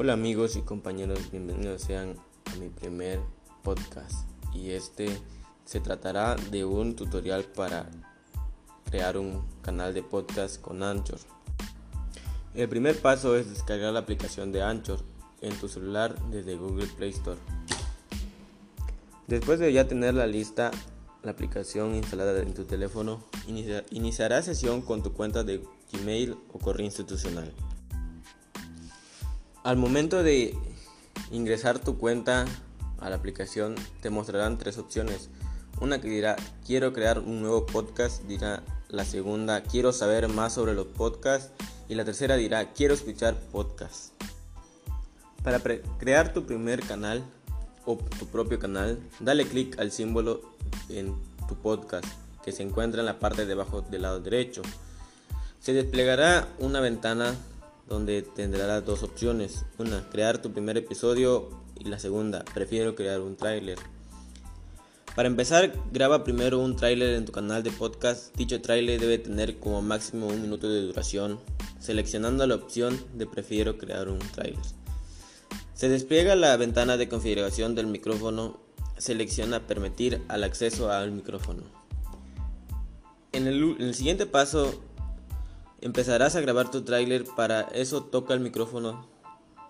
Hola amigos y compañeros, bienvenidos sean a mi primer podcast y este se tratará de un tutorial para crear un canal de podcast con Anchor. El primer paso es descargar la aplicación de Anchor en tu celular desde Google Play Store. Después de ya tener la lista, la aplicación instalada en tu teléfono, iniciará sesión con tu cuenta de Gmail o correo institucional. Al momento de ingresar tu cuenta a la aplicación te mostrarán tres opciones. Una que dirá quiero crear un nuevo podcast, dirá la segunda quiero saber más sobre los podcasts y la tercera dirá quiero escuchar podcasts. Para crear tu primer canal o tu propio canal, dale clic al símbolo en tu podcast que se encuentra en la parte de abajo del lado derecho. Se desplegará una ventana donde tendrás dos opciones. Una, crear tu primer episodio y la segunda, prefiero crear un tráiler. Para empezar, graba primero un tráiler en tu canal de podcast. Dicho tráiler debe tener como máximo un minuto de duración, seleccionando la opción de prefiero crear un tráiler. Se despliega la ventana de configuración del micrófono, selecciona permitir al acceso al micrófono. En el, en el siguiente paso Empezarás a grabar tu tráiler, para eso toca el micrófono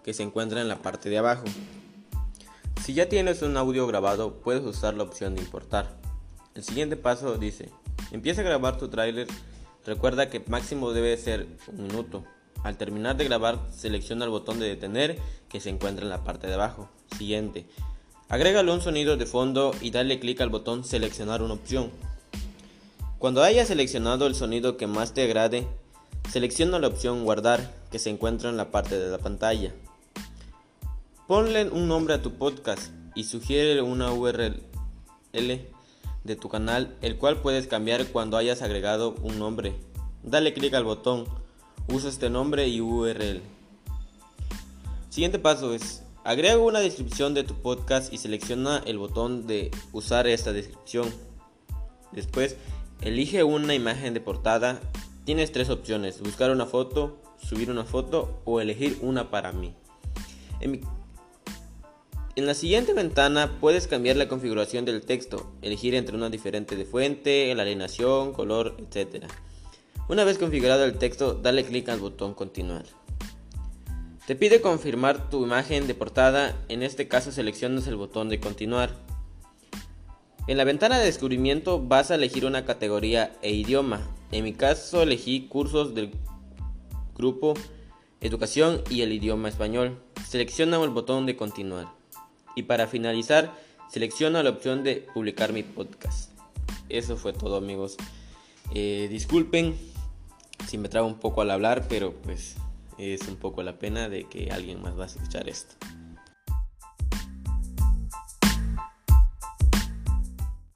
que se encuentra en la parte de abajo. Si ya tienes un audio grabado, puedes usar la opción de importar. El siguiente paso dice, empieza a grabar tu tráiler, recuerda que máximo debe ser un minuto. Al terminar de grabar, selecciona el botón de detener que se encuentra en la parte de abajo. Siguiente, agrégale un sonido de fondo y dale clic al botón seleccionar una opción. Cuando hayas seleccionado el sonido que más te agrade, Selecciona la opción Guardar que se encuentra en la parte de la pantalla. Ponle un nombre a tu podcast y sugiere una URL de tu canal, el cual puedes cambiar cuando hayas agregado un nombre. Dale clic al botón, usa este nombre y URL. Siguiente paso es, agrega una descripción de tu podcast y selecciona el botón de usar esta descripción. Después, elige una imagen de portada Tienes tres opciones, buscar una foto, subir una foto o elegir una para mí. En, la siguiente ventana puedes cambiar la configuración del texto, elegir entre una diferente de fuente, la alineación, color, etc. Una vez configurado el texto, dale clic al botón continuar. Te pide confirmar tu imagen de portada, en este caso seleccionas el botón de continuar. En la ventana de descubrimiento vas a elegir una categoría e idioma. En mi caso elegí cursos del grupo Educación y el idioma español. Selecciona el botón de continuar. Y para finalizar, selecciona la opción de publicar mi podcast. Eso fue todo amigos. Eh, disculpen si me trabo un poco al hablar, pero pues es un poco la pena de que alguien más va a escuchar esto.